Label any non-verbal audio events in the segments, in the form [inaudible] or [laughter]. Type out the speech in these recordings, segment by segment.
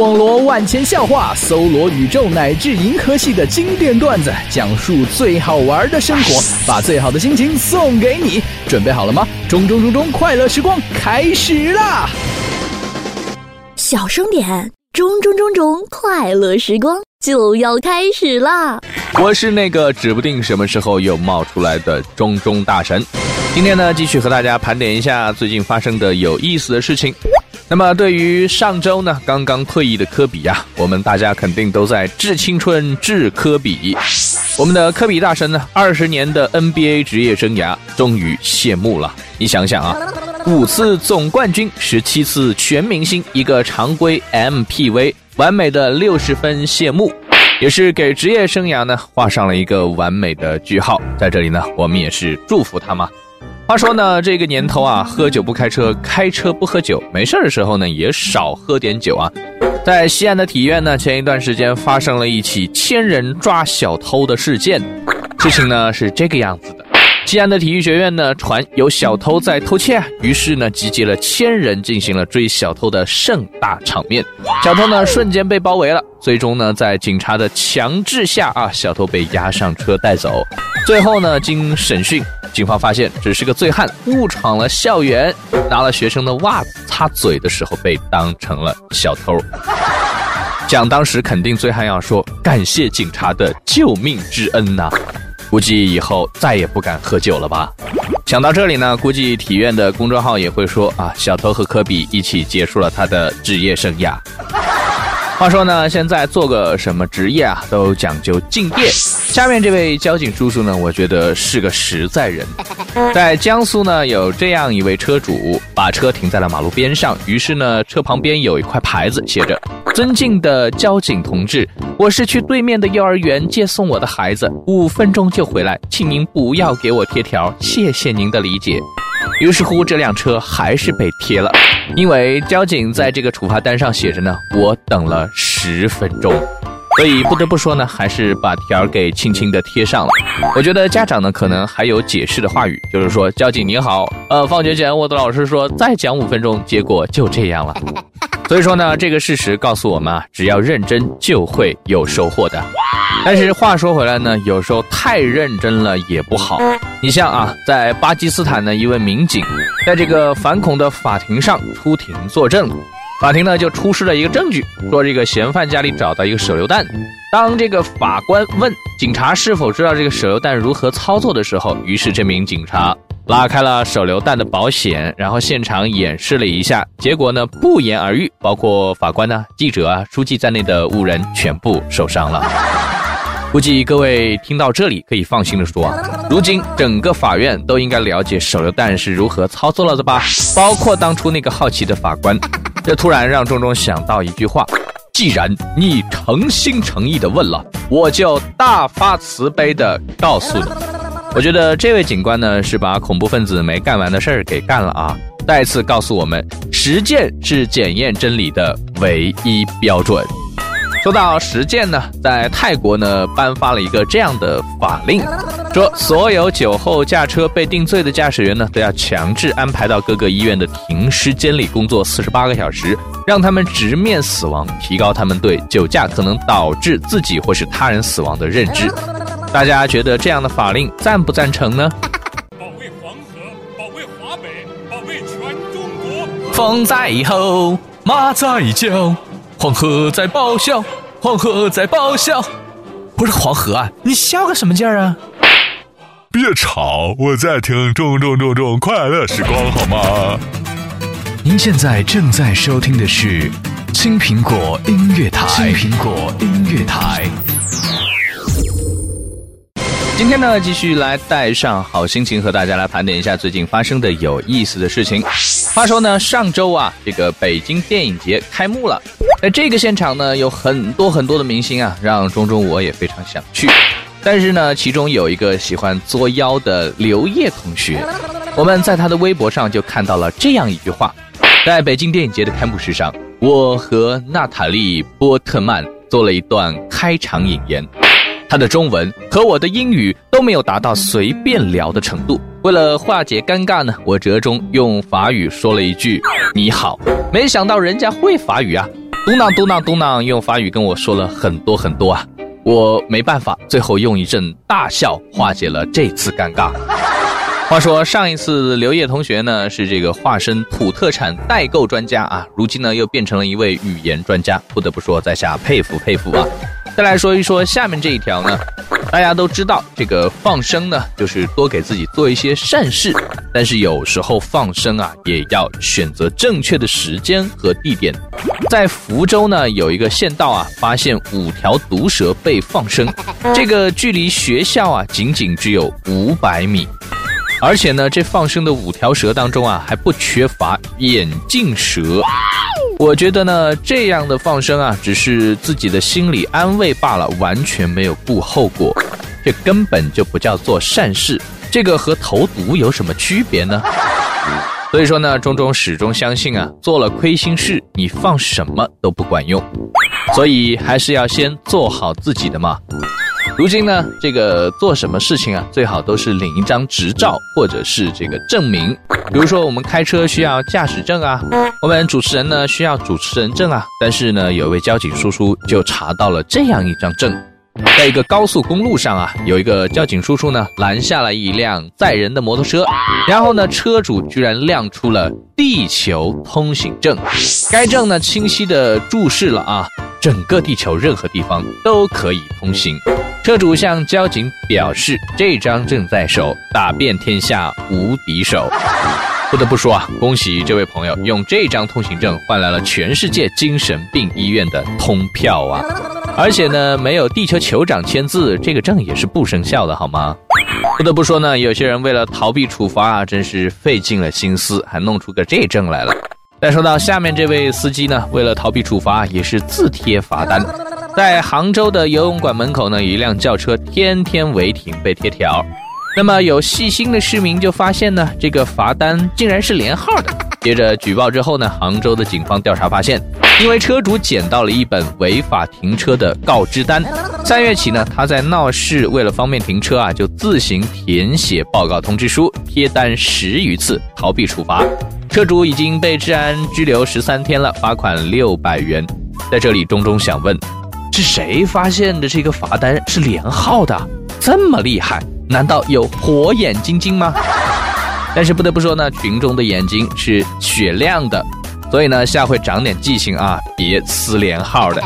网罗万千笑话，搜罗宇宙乃至银河系的经典段子，讲述最好玩的生活，把最好的心情送给你。准备好了吗？中中中中，快乐时光开始啦！小声点，中中中中，快乐时光就要开始啦！我是那个指不定什么时候又冒出来的中中大神。今天呢，继续和大家盘点一下最近发生的有意思的事情。那么，对于上周呢刚刚退役的科比呀，我们大家肯定都在致青春、致科比。我们的科比大神呢，二十年的 NBA 职业生涯终于谢幕了。你想想啊，五次总冠军，十七次全明星，一个常规 MPV，完美的六十分谢幕，也是给职业生涯呢画上了一个完美的句号。在这里呢，我们也是祝福他嘛。话说呢，这个年头啊，喝酒不开车，开车不喝酒，没事的时候呢，也少喝点酒啊。在西安的体院呢，前一段时间发生了一起千人抓小偷的事件。事情呢是这个样子的：西安的体育学院呢传有小偷在偷窃，于是呢集结了千人进行了追小偷的盛大场面。小偷呢瞬间被包围了，最终呢在警察的强制下啊，小偷被押上车带走。最后呢经审讯。警方发现，只是个醉汉误闯了校园，拿了学生的袜子擦嘴的时候被当成了小偷。讲当时肯定醉汉要说感谢警察的救命之恩呐，估计以后再也不敢喝酒了吧。想到这里呢，估计体院的公众号也会说啊，小偷和科比一起结束了他的职业生涯。话说呢，现在做个什么职业啊，都讲究敬业。下面这位交警叔叔呢，我觉得是个实在人。[laughs] 在江苏呢，有这样一位车主，把车停在了马路边上，于是呢，车旁边有一块牌子，写着：“尊敬的交警同志，我是去对面的幼儿园接送我的孩子，五分钟就回来，请您不要给我贴条，谢谢您的理解。”于是乎，这辆车还是被贴了，因为交警在这个处罚单上写着呢，我等了十分钟，所以不得不说呢，还是把条给轻轻的贴上了。我觉得家长呢，可能还有解释的话语，就是说，交警您好，呃，放学前我的老师说再讲五分钟，结果就这样了。所以说呢，这个事实告诉我们啊，只要认真就会有收获的。但是话说回来呢，有时候太认真了也不好。你像啊，在巴基斯坦呢，一位民警在这个反恐的法庭上出庭作证，法庭呢就出示了一个证据，说这个嫌犯家里找到一个手榴弹。当这个法官问警察是否知道这个手榴弹如何操作的时候，于是这名警察。拉开了手榴弹的保险，然后现场演示了一下，结果呢不言而喻，包括法官呢、记者啊、书记在内的五人全部受伤了。[laughs] 估计各位听到这里可以放心的说，如今整个法院都应该了解手榴弹是如何操作了的吧？包括当初那个好奇的法官，这突然让钟钟想到一句话：既然你诚心诚意的问了，我就大发慈悲的告诉你。[laughs] 我觉得这位警官呢，是把恐怖分子没干完的事儿给干了啊！再次告诉我们，实践是检验真理的唯一标准。说到实践呢，在泰国呢颁发了一个这样的法令，说所有酒后驾车被定罪的驾驶员呢，都要强制安排到各个医院的停尸间里工作四十八个小时，让他们直面死亡，提高他们对酒驾可能导致自己或是他人死亡的认知。大家觉得这样的法令赞不赞成呢？保卫黄河，保卫华北，保卫全中国。风在吼，马在叫，黄河在咆哮，黄河在咆哮。不是黄河啊，你笑个什么劲儿啊？别吵，我在听中中中中快乐时光，好吗？您现在正在收听的是青苹果音乐台，青苹果音乐台。今天呢，继续来带上好心情，和大家来盘点一下最近发生的有意思的事情。话说呢，上周啊，这个北京电影节开幕了，在这个现场呢，有很多很多的明星啊，让中中我也非常想去。但是呢，其中有一个喜欢作妖的刘烨同学，[laughs] 我们在他的微博上就看到了这样一句话：在北京电影节的开幕式上，我和娜塔莉波特曼做了一段开场引言。他的中文和我的英语都没有达到随便聊的程度。为了化解尴尬呢，我折中用法语说了一句“你好”。没想到人家会法语啊，嘟囔嘟囔嘟囔，用法语跟我说了很多很多啊，我没办法，最后用一阵大笑化解了这次尴尬。话说上一次刘烨同学呢是这个化身土特产代购专家啊，如今呢又变成了一位语言专家，不得不说在下佩服佩服啊。再来说一说下面这一条呢，大家都知道这个放生呢就是多给自己做一些善事，但是有时候放生啊也要选择正确的时间和地点。在福州呢有一个县道啊发现五条毒蛇被放生，[laughs] 这个距离学校啊仅仅只有五百米。而且呢，这放生的五条蛇当中啊，还不缺乏眼镜蛇。我觉得呢，这样的放生啊，只是自己的心理安慰罢了，完全没有顾后果，这根本就不叫做善事。这个和投毒有什么区别呢？所以说呢，钟钟始终相信啊，做了亏心事，你放什么都不管用，所以还是要先做好自己的嘛。如今呢，这个做什么事情啊，最好都是领一张执照或者是这个证明。比如说，我们开车需要驾驶证啊，我们主持人呢需要主持人证啊。但是呢，有位交警叔叔就查到了这样一张证，在一个高速公路上啊，有一个交警叔叔呢拦下了一辆载人的摩托车，然后呢，车主居然亮出了地球通行证，该证呢清晰的注释了啊，整个地球任何地方都可以通行。车主向交警表示：“这张证在手，打遍天下无敌手。”不得不说啊，恭喜这位朋友用这张通行证换来了全世界精神病医院的通票啊！而且呢，没有地球酋长签字，这个证也是不生效的，好吗？不得不说呢，有些人为了逃避处罚啊，真是费尽了心思，还弄出个这证来了。再说到下面这位司机呢，为了逃避处罚，也是自贴罚单。在杭州的游泳馆门口呢，一辆轿车天天违停被贴条。那么有细心的市民就发现呢，这个罚单竟然是连号的。接着举报之后呢，杭州的警方调查发现，因为车主捡到了一本违法停车的告知单，三月起呢，他在闹市为了方便停车啊，就自行填写报告通知书，贴单十余次，逃避处罚。车主已经被治安拘留十三天了，罚款六百元。在这里，钟钟想问。是谁发现的这个罚单是连号的？这么厉害？难道有火眼金睛吗？[laughs] 但是不得不说呢，群众的眼睛是雪亮的，所以呢，下回长点记性啊，别撕连号的。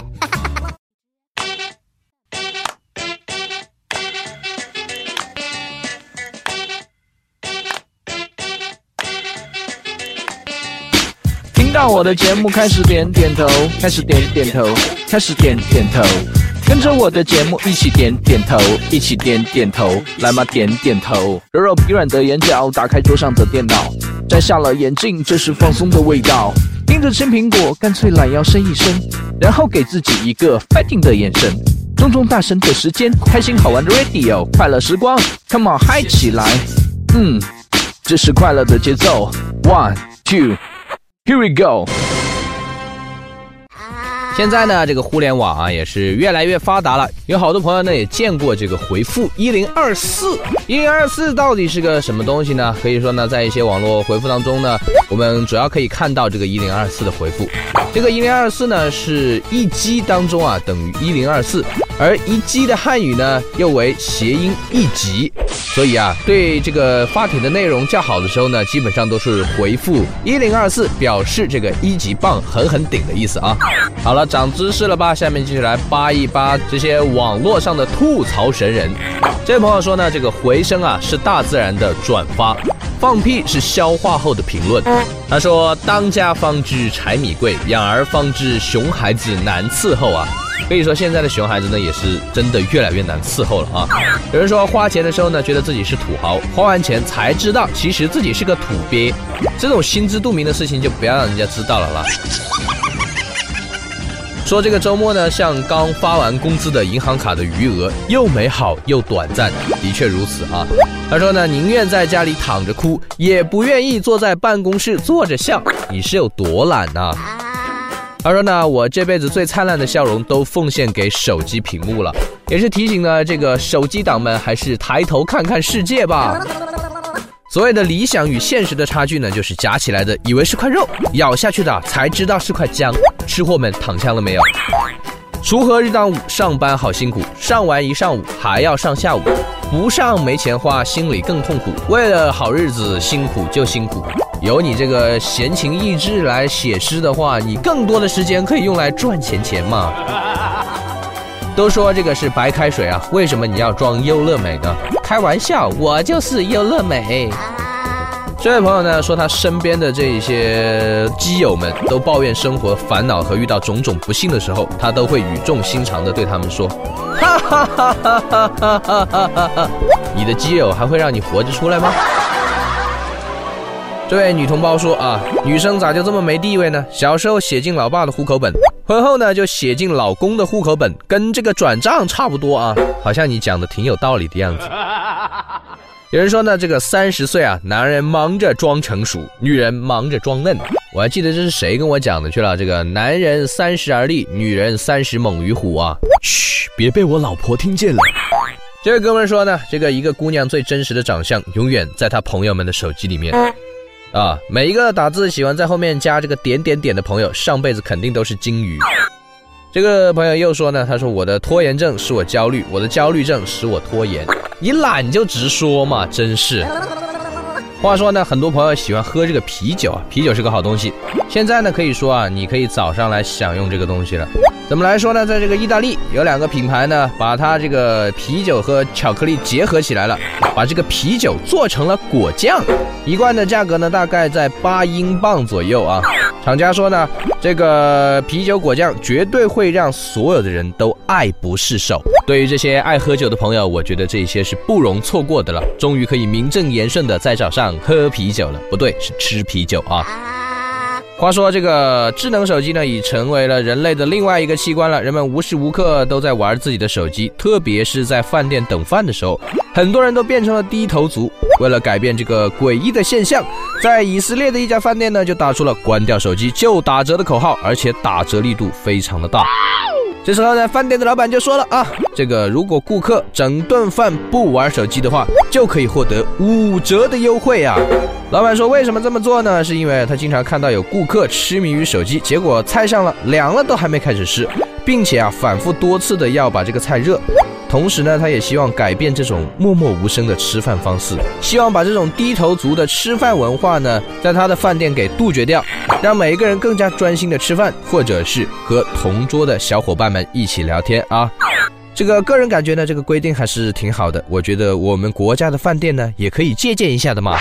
我的节目开始点点头，开始点点头，开始点点头，跟着我的节目一起点点头，一起点点头，来嘛点点头，揉揉疲软的眼角，打开桌上的电脑，摘下了眼镜，这是放松的味道，盯着青苹果，干脆懒腰伸一伸，然后给自己一个 fighting 的眼神，重重大神的时间，开心好玩的 radio，快乐时光，come on 嗨起来，嗯，这是快乐的节奏，one two。Here we go。现在呢，这个互联网啊也是越来越发达了，有好多朋友呢也见过这个回复一零二四。一零二四到底是个什么东西呢？可以说呢，在一些网络回复当中呢，我们主要可以看到这个一零二四的回复。这个一零二四呢是一 G 当中啊等于一零二四。而一击的汉语呢，又为谐音一级，所以啊，对这个发帖的内容较好的时候呢，基本上都是回复一零二四，表示这个一级棒，狠狠顶的意思啊。好了，长知识了吧？下面继续来扒一扒这些网络上的吐槽神人。这位朋友说呢，这个回声啊是大自然的转发，放屁是消化后的评论。他说，当家方知柴米贵，养儿方知熊孩子难伺候啊。可以说，现在的熊孩子呢，也是真的越来越难伺候了啊！有人说，花钱的时候呢，觉得自己是土豪，花完钱才知道，其实自己是个土鳖。这种心知肚明的事情，就不要让人家知道了啦。说这个周末呢，像刚发完工资的银行卡的余额，又美好又短暂，的确如此啊。他说呢，宁愿在家里躺着哭，也不愿意坐在办公室坐着笑。你是有多懒呐？他说呢，我这辈子最灿烂的笑容都奉献给手机屏幕了，也是提醒呢这个手机党们还是抬头看看世界吧。所谓的理想与现实的差距呢，就是夹起来的以为是块肉，咬下去的才知道是块姜。吃货们躺枪了没有？锄禾日当午，上班好辛苦，上完一上午还要上下午，不上没钱花，心里更痛苦。为了好日子，辛苦就辛苦。有你这个闲情逸致来写诗的话，你更多的时间可以用来赚钱钱嘛。[laughs] 都说这个是白开水啊，为什么你要装优乐美呢？开玩笑，我就是优乐美。这位朋友呢说，他身边的这一些基友们都抱怨生活烦恼和遇到种种不幸的时候，他都会语重心长的对他们说：“ [laughs] 哈哈哈哈哈哈哈哈哈！你的基友还会让你活着出来吗？”这位女同胞说啊，女生咋就这么没地位呢？小时候写进老爸的户口本，婚后呢就写进老公的户口本，跟这个转账差不多啊，好像你讲的挺有道理的样子。有人说呢，这个三十岁啊，男人忙着装成熟，女人忙着装嫩。我还记得这是谁跟我讲的去了？这个男人三十而立，女人三十猛于虎啊！嘘，别被我老婆听见了。这位哥们说呢，这个一个姑娘最真实的长相，永远在她朋友们的手机里面。啊，每一个打字喜欢在后面加这个点点点的朋友，上辈子肯定都是金鱼。这个朋友又说呢，他说我的拖延症使我焦虑，我的焦虑症使我拖延。你懒就直说嘛，真是。话说呢，很多朋友喜欢喝这个啤酒啊，啤酒是个好东西。现在呢，可以说啊，你可以早上来享用这个东西了。怎么来说呢？在这个意大利有两个品牌呢，把它这个啤酒和巧克力结合起来了，把这个啤酒做成了果酱，一罐的价格呢大概在八英镑左右啊。厂家说呢，这个啤酒果酱绝对会让所有的人都爱不释手。对于这些爱喝酒的朋友，我觉得这些是不容错过的了。终于可以名正言顺的在早上喝啤酒了，不对，是吃啤酒啊。话说，这个智能手机呢，已成为了人类的另外一个器官了。人们无时无刻都在玩自己的手机，特别是在饭店等饭的时候，很多人都变成了低头族。为了改变这个诡异的现象，在以色列的一家饭店呢，就打出了“关掉手机就打折”的口号，而且打折力度非常的大。这时候呢，饭店的老板就说了啊，这个如果顾客整顿饭不玩手机的话，就可以获得五折的优惠啊。老板说，为什么这么做呢？是因为他经常看到有顾客痴迷于手机，结果菜上了，凉了都还没开始吃，并且啊，反复多次的要把这个菜热。同时呢，他也希望改变这种默默无声的吃饭方式，希望把这种低头族的吃饭文化呢，在他的饭店给杜绝掉，让每一个人更加专心的吃饭，或者是和同桌的小伙伴们一起聊天啊。这个个人感觉呢，这个规定还是挺好的。我觉得我们国家的饭店呢，也可以借鉴一下的嘛。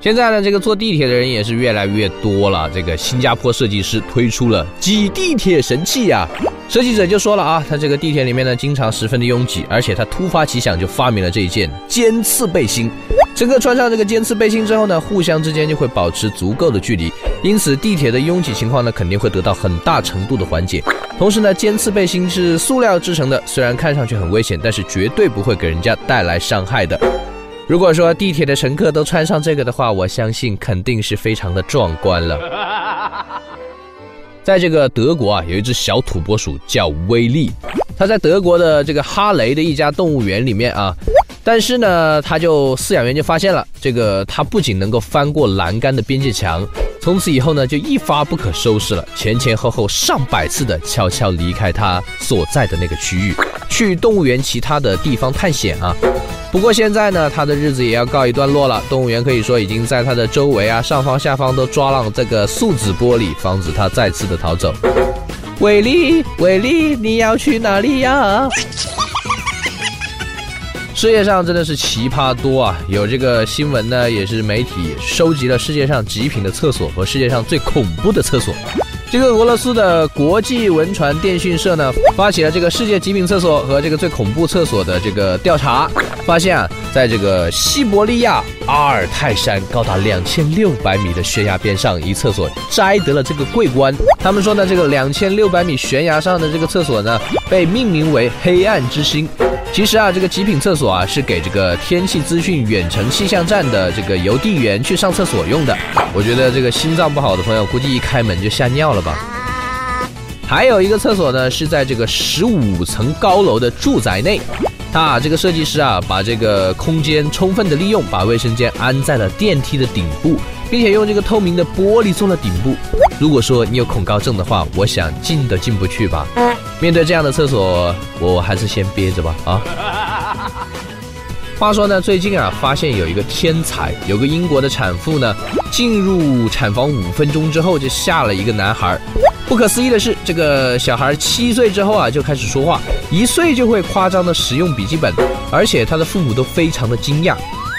现在呢，这个坐地铁的人也是越来越多了。这个新加坡设计师推出了挤地铁神器呀，设计者就说了啊，他这个地铁里面呢，经常十分的拥挤，而且他突发奇想就发明了这一件尖刺背心。乘客穿上这个尖刺背心之后呢，互相之间就会保持足够的距离，因此地铁的拥挤情况呢，肯定会得到很大程度的缓解。同时呢，尖刺背心是塑料制成的，虽然看上去很危险，但是绝对不会给人家带来伤害的。如果说地铁的乘客都穿上这个的话，我相信肯定是非常的壮观了。[laughs] 在这个德国啊，有一只小土拨鼠叫威利，它在德国的这个哈雷的一家动物园里面啊，但是呢，它就饲养员就发现了，这个它不仅能够翻过栏杆的边界墙，从此以后呢，就一发不可收拾了，前前后后上百次的悄悄离开它所在的那个区域，去动物园其他的地方探险啊。不过现在呢，他的日子也要告一段落了。动物园可以说已经在他的周围啊、上方、下方都抓了这个树脂玻璃，防止他再次的逃走。[laughs] 伟力，伟力，你要去哪里呀？[laughs] 世界上真的是奇葩多啊！有这个新闻呢，也是媒体收集了世界上极品的厕所和世界上最恐怖的厕所。这个俄罗斯的国际文传电讯社呢，发起了这个世界极品厕所和这个最恐怖厕所的这个调查，发现啊，在这个西伯利亚阿尔泰山高达两千六百米的悬崖边上，一厕所摘得了这个桂冠。他们说呢，这个两千六百米悬崖上的这个厕所呢，被命名为“黑暗之星”。其实啊，这个极品厕所啊，是给这个天气资讯远程气象站的这个邮递员去上厕所用的。我觉得这个心脏不好的朋友，估计一开门就吓尿了吧。还有一个厕所呢，是在这个十五层高楼的住宅内。他啊这个设计师啊，把这个空间充分的利用，把卫生间安在了电梯的顶部，并且用这个透明的玻璃做了顶部。如果说你有恐高症的话，我想进都进不去吧。面对这样的厕所，我还是先憋着吧。啊。话说呢，最近啊，发现有一个天才，有个英国的产妇呢，进入产房五分钟之后就下了一个男孩。不可思议的是，这个小孩七岁之后啊就开始说话，一岁就会夸张的使用笔记本，而且他的父母都非常的惊讶，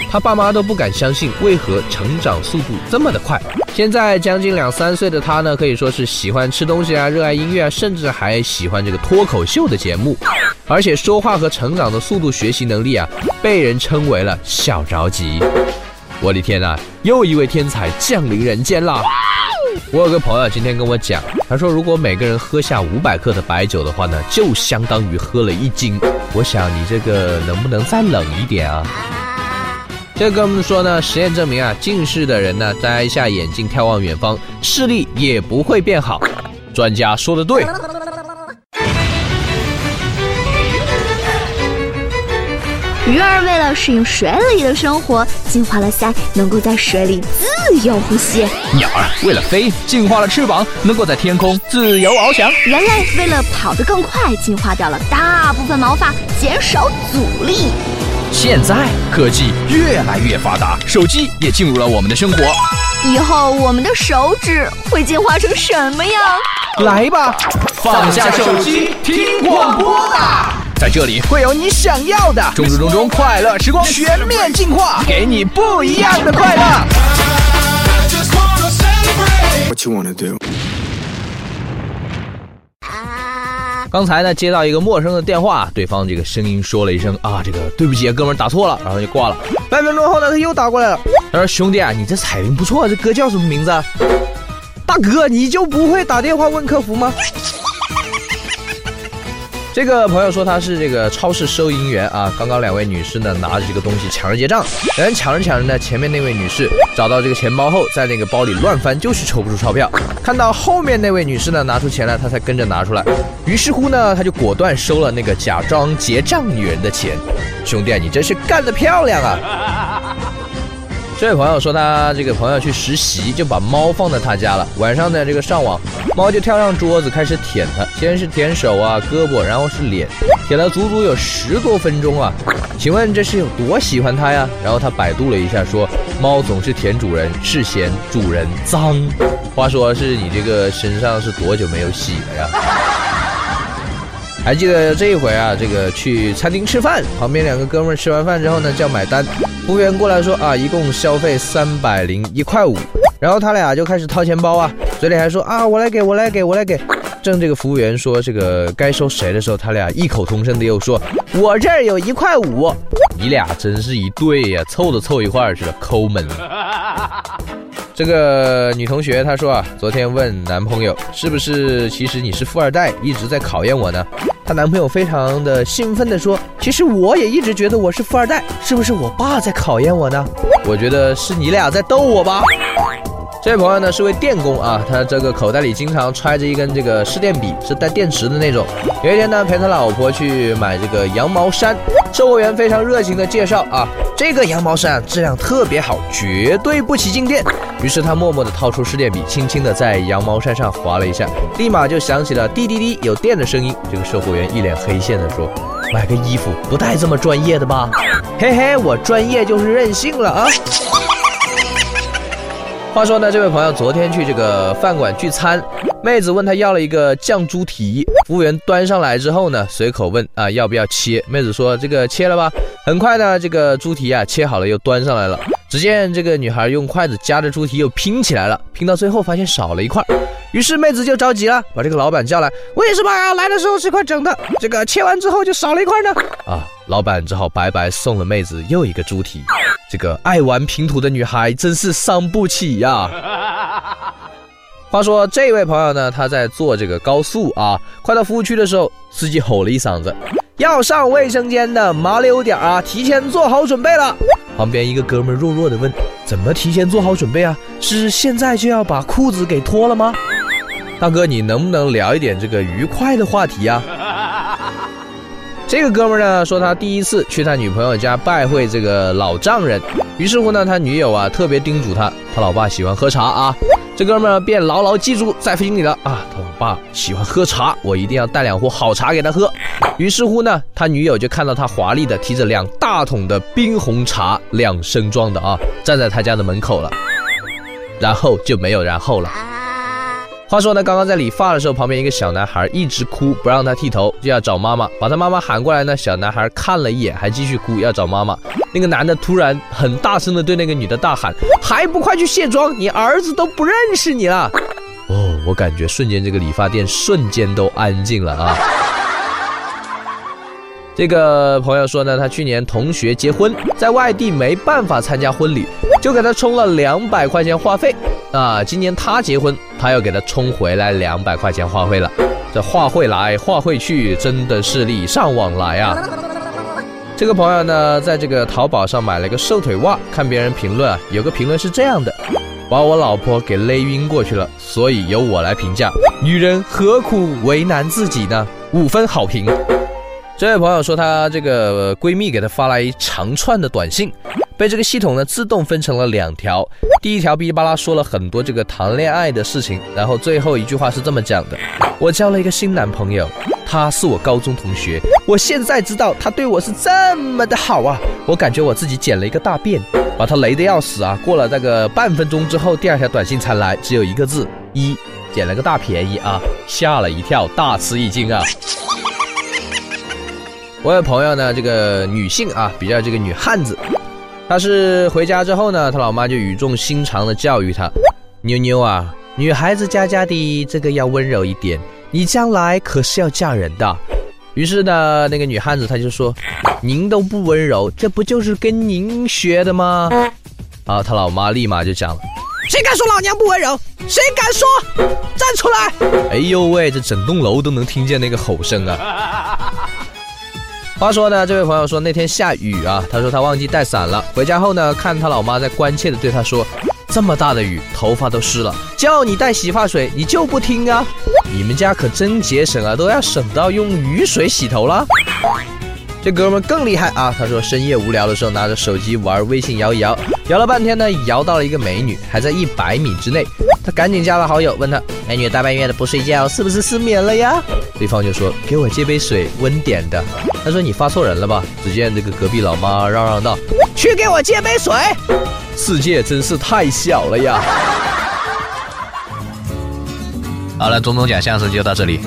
他爸妈都不敢相信，为何成长速度这么的快？现在将近两三岁的他呢，可以说是喜欢吃东西啊，热爱音乐啊，甚至还喜欢这个脱口秀的节目。而且说话和成长的速度、学习能力啊，被人称为了小着急。我的天呐，又一位天才降临人间了！我有个朋友今天跟我讲，他说如果每个人喝下五百克的白酒的话呢，就相当于喝了一斤。我想你这个能不能再冷一点啊？这哥们说呢，实验证明啊，近视的人呢，摘下眼镜眺望远方，视力也不会变好。专家说的对。鱼儿为了适应水里的生活，进化了鳃，能够在水里自由呼吸；鸟儿为了飞，进化了翅膀，能够在天空自由翱翔；人类为了跑得更快，进化掉了大部分毛发，减少阻力。现在科技越来越发达，手机也进入了我们的生活。以后我们的手指会进化成什么样？来吧，放下手机，听广播吧。在这里会有你想要的，中中中中快乐时光全面进化，给你不一样的快乐。刚才呢，接到一个陌生的电话，对方这个声音说了一声啊，这个对不起，哥们儿打错了，然后就挂了。半分钟后呢，他又打过来了，[laughs] 他说兄弟啊，你这彩铃不错，这歌叫什么名字？大哥，你就不会打电话问客服吗？这个朋友说他是这个超市收银员啊，刚刚两位女士呢拿着这个东西抢着结账，两人抢着抢着呢，前面那位女士找到这个钱包后，在那个包里乱翻，就是抽不出钞票。看到后面那位女士呢拿出钱来，他才跟着拿出来。于是乎呢，他就果断收了那个假装结账女人的钱。兄弟，你真是干得漂亮啊！这位朋友说，他这个朋友去实习，就把猫放在他家了。晚上呢，这个上网，猫就跳上桌子开始舔他，先是舔手啊、胳膊，然后是脸，舔了足足有十多分钟啊。请问这是有多喜欢他呀？然后他百度了一下，说猫总是舔主人，是嫌主人脏。话说是你这个身上是多久没有洗了呀？还记得这一回啊，这个去餐厅吃饭，旁边两个哥们吃完饭之后呢，叫买单，服务员过来说啊，一共消费三百零一块五，然后他俩就开始掏钱包啊，嘴里还说啊，我来给我来给我来给。正这个服务员说这个该收谁的时候，他俩异口同声的又说，我这儿有一块五。你俩真是一对呀，凑都凑一块儿去了，抠门。[laughs] 这个女同学她说啊，昨天问男朋友是不是其实你是富二代，一直在考验我呢？她男朋友非常的兴奋地说，其实我也一直觉得我是富二代，是不是我爸在考验我呢？我觉得是你俩在逗我吧。这位朋友呢是位电工啊，他这个口袋里经常揣着一根这个试电笔，是带电池的那种。有一天呢，陪他老婆去买这个羊毛衫，售货员非常热情的介绍啊，这个羊毛衫质量特别好，绝对不起静电。于是他默默的掏出试电笔，轻轻的在羊毛衫上划了一下，立马就响起了滴滴滴有电的声音。这个售货员一脸黑线的说：“买个衣服不带这么专业的吧？”嘿嘿，我专业就是任性了啊。话说呢，这位朋友昨天去这个饭馆聚餐，妹子问他要了一个酱猪蹄，服务员端上来之后呢，随口问啊要不要切，妹子说这个切了吧。很快呢，这个猪蹄啊切好了又端上来了，只见这个女孩用筷子夹着猪蹄又拼起来了，拼到最后发现少了一块，于是妹子就着急了，把这个老板叫来，为什么啊来的时候是块整的，这个切完之后就少了一块呢？啊，老板只好白白送了妹子又一个猪蹄。这个爱玩拼图的女孩真是伤不起呀！话说这位朋友呢，他在坐这个高速啊，快到服务区的时候，司机吼了一嗓子：“要上卫生间的麻溜点啊，提前做好准备了。”旁边一个哥们弱弱的问：“怎么提前做好准备啊？是现在就要把裤子给脱了吗？”大哥，你能不能聊一点这个愉快的话题啊？这个哥们儿呢说他第一次去他女朋友家拜会这个老丈人，于是乎呢，他女友啊特别叮嘱他，他老爸喜欢喝茶啊，这哥们儿便牢牢记住在心里了啊，他老爸喜欢喝茶，我一定要带两壶好茶给他喝。于是乎呢，他女友就看到他华丽的提着两大桶的冰红茶，两升装的啊，站在他家的门口了，然后就没有然后了。话说呢，刚刚在理发的时候，旁边一个小男孩一直哭，不让他剃头，就要找妈妈，把他妈妈喊过来呢。小男孩看了一眼，还继续哭，要找妈妈。那个男的突然很大声的对那个女的大喊：“还不快去卸妆！你儿子都不认识你了！”哦，我感觉瞬间这个理发店瞬间都安静了啊。这个朋友说呢，他去年同学结婚，在外地没办法参加婚礼，就给他充了两百块钱话费。啊，今年他结婚，他又给他充回来两百块钱话费了。这话会来话会去，真的是礼尚往来啊。这个朋友呢，在这个淘宝上买了个瘦腿袜，看别人评论啊，有个评论是这样的：把我老婆给勒晕过去了，所以由我来评价，女人何苦为难自己呢？五分好评。这位朋友说，她这个闺蜜给她发来一长串的短信。被这个系统呢自动分成了两条，第一条哔哩吧啦说了很多这个谈恋爱的事情，然后最后一句话是这么讲的：我交了一个新男朋友，他是我高中同学，我现在知道他对我是这么的好啊，我感觉我自己捡了一个大便，把他雷的要死啊！过了那个半分钟之后，第二条短信才来，只有一个字：一，捡了个大便宜啊，吓了一跳，大吃一惊啊！我有朋友呢，这个女性啊，比较这个女汉子。他是回家之后呢，他老妈就语重心长的教育他：“妞妞啊，女孩子家家的这个要温柔一点，你将来可是要嫁人的。”于是呢，那个女汉子她就说：“您都不温柔，这不就是跟您学的吗？”啊，他老妈立马就讲了：“谁敢说老娘不温柔？谁敢说？站出来！”哎呦喂，这整栋楼都能听见那个吼声啊！话说呢，这位朋友说那天下雨啊，他说他忘记带伞了。回家后呢，看他老妈在关切的对他说：“这么大的雨，头发都湿了，叫你带洗发水，你就不听啊！你们家可真节省啊，都要省到用雨水洗头了。”这哥们更厉害啊，他说深夜无聊的时候拿着手机玩微信摇一摇，摇了半天呢，摇到了一个美女，还在一百米之内。他赶紧加了好友，问他：“美女大半夜的不睡觉，是不是失眠了呀？”对方就说：“给我接杯水，温点的。”他说：“你发错人了吧？”只见这个隔壁老妈嚷嚷道：“去给我接杯水！”世界真是太小了呀！好了，中东讲相声就到这里。